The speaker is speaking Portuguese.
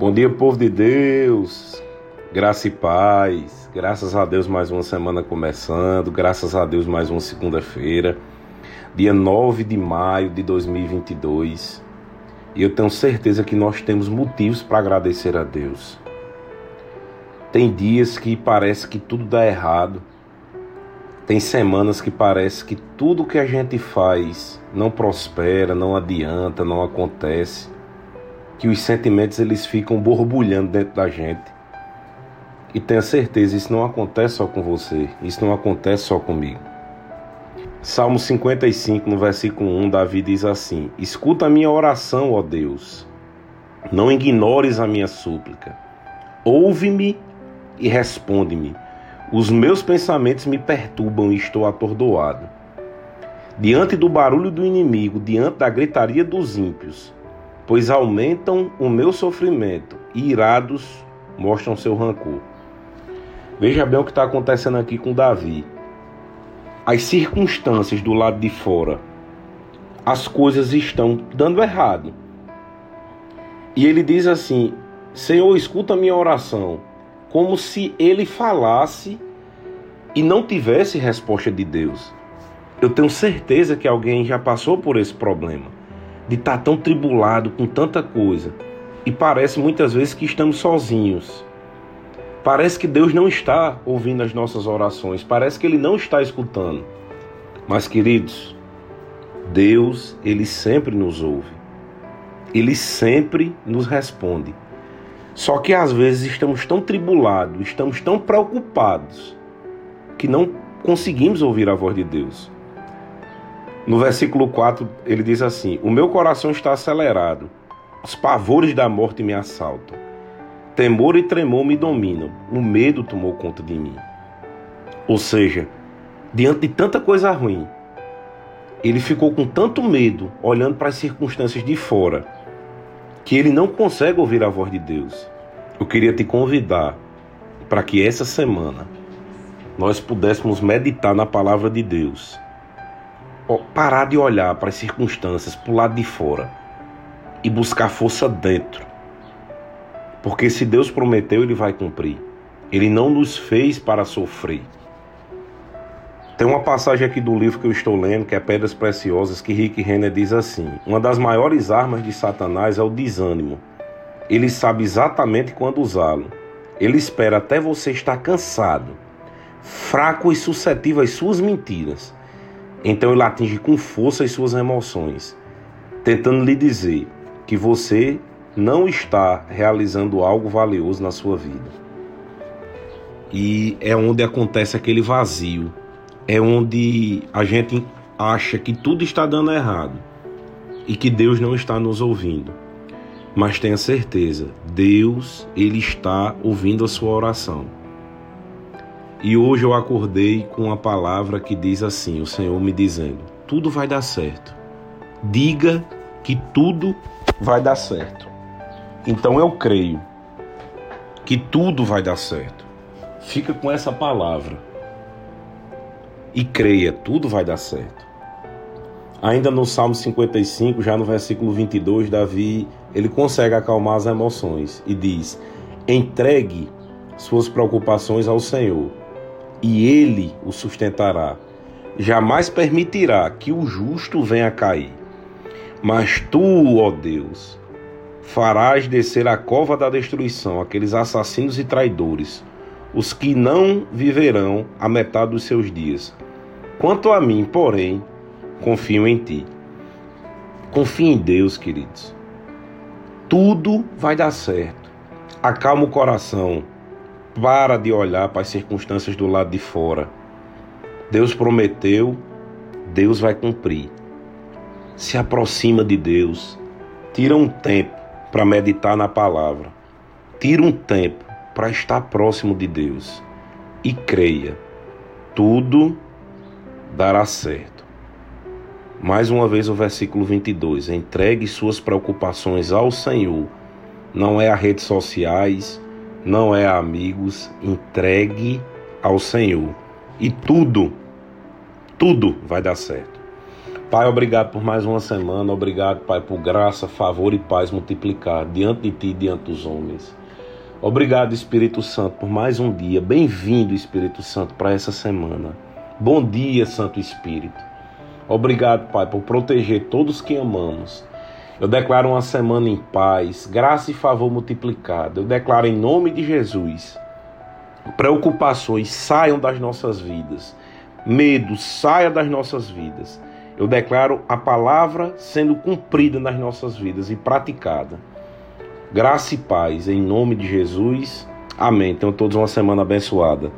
Bom dia, povo de Deus. Graça e paz. Graças a Deus, mais uma semana começando. Graças a Deus, mais uma segunda-feira, dia 9 de maio de 2022. E eu tenho certeza que nós temos motivos para agradecer a Deus. Tem dias que parece que tudo dá errado. Tem semanas que parece que tudo que a gente faz não prospera, não adianta, não acontece que os sentimentos eles ficam borbulhando dentro da gente. E tenha certeza, isso não acontece só com você, isso não acontece só comigo. Salmo 55, no versículo 1, Davi diz assim: Escuta a minha oração, ó Deus, não ignores a minha súplica. Ouve-me e responde-me. Os meus pensamentos me perturbam e estou atordoado. Diante do barulho do inimigo, diante da gritaria dos ímpios, pois aumentam o meu sofrimento e irados mostram seu rancor. Veja bem o que está acontecendo aqui com Davi. As circunstâncias do lado de fora, as coisas estão dando errado. E ele diz assim: Senhor, escuta a minha oração, como se ele falasse e não tivesse resposta de Deus. Eu tenho certeza que alguém já passou por esse problema de estar tá tão tribulado com tanta coisa. E parece muitas vezes que estamos sozinhos. Parece que Deus não está ouvindo as nossas orações, parece que Ele não está escutando. Mas, queridos, Deus, Ele sempre nos ouve. Ele sempre nos responde. Só que às vezes estamos tão tribulados, estamos tão preocupados, que não conseguimos ouvir a voz de Deus. No versículo 4, ele diz assim: O meu coração está acelerado, os pavores da morte me assaltam. Temor e tremor me dominam, o medo tomou conta de mim. Ou seja, diante de tanta coisa ruim, ele ficou com tanto medo, olhando para as circunstâncias de fora, que ele não consegue ouvir a voz de Deus. Eu queria te convidar para que essa semana nós pudéssemos meditar na palavra de Deus parar de olhar para as circunstâncias para o lado de fora e buscar força dentro. Porque se Deus prometeu, Ele vai cumprir. Ele não nos fez para sofrer. Tem uma passagem aqui do livro que eu estou lendo, que é Pedras Preciosas, que Rick Renner diz assim: Uma das maiores armas de Satanás é o desânimo. Ele sabe exatamente quando usá-lo. Ele espera até você estar cansado, fraco e suscetível às suas mentiras então ele atinge com força as suas emoções, tentando lhe dizer que você não está realizando algo valioso na sua vida. E é onde acontece aquele vazio, é onde a gente acha que tudo está dando errado e que Deus não está nos ouvindo. Mas tenha certeza, Deus, ele está ouvindo a sua oração. E hoje eu acordei com uma palavra que diz assim: o Senhor me dizendo, tudo vai dar certo. Diga que tudo vai dar certo. Então eu creio que tudo vai dar certo. Fica com essa palavra. E creia, tudo vai dar certo. Ainda no Salmo 55, já no versículo 22, Davi, ele consegue acalmar as emoções e diz: "Entregue suas preocupações ao Senhor e ele o sustentará. Jamais permitirá que o justo venha a cair. Mas tu, ó Deus, farás descer a cova da destruição aqueles assassinos e traidores, os que não viverão a metade dos seus dias. Quanto a mim, porém, confio em ti. Confie em Deus, queridos. Tudo vai dar certo. Acalma o coração para de olhar para as circunstâncias do lado de fora. Deus prometeu, Deus vai cumprir. Se aproxima de Deus. Tira um tempo para meditar na palavra. Tira um tempo para estar próximo de Deus. E creia, tudo dará certo. Mais uma vez o versículo 22. Entregue suas preocupações ao Senhor. Não é a redes sociais, não é amigos, entregue ao Senhor e tudo, tudo vai dar certo. Pai, obrigado por mais uma semana. Obrigado, Pai, por graça, favor e paz multiplicar diante de Ti e diante dos homens. Obrigado, Espírito Santo, por mais um dia. Bem-vindo, Espírito Santo, para essa semana. Bom dia, Santo Espírito. Obrigado, Pai, por proteger todos que amamos. Eu declaro uma semana em paz, graça e favor multiplicado. Eu declaro em nome de Jesus. Preocupações saiam das nossas vidas. Medo saia das nossas vidas. Eu declaro a palavra sendo cumprida nas nossas vidas e praticada. Graça e paz em nome de Jesus. Amém. Tenham todos uma semana abençoada.